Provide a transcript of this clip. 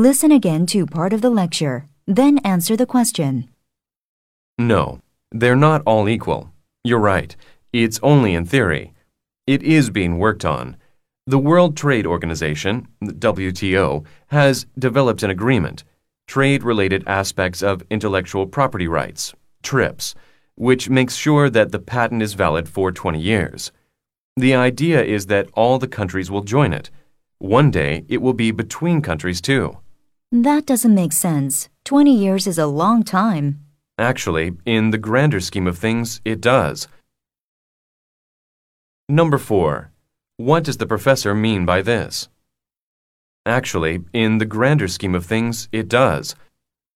Listen again to part of the lecture, then answer the question. No, they're not all equal. You're right. It's only in theory. It is being worked on. The World Trade Organization, WTO, has developed an agreement, trade related aspects of intellectual property rights, TRIPS, which makes sure that the patent is valid for 20 years. The idea is that all the countries will join it. One day, it will be between countries too. That doesn't make sense. 20 years is a long time. Actually, in the grander scheme of things, it does. Number 4. What does the professor mean by this? Actually, in the grander scheme of things, it does.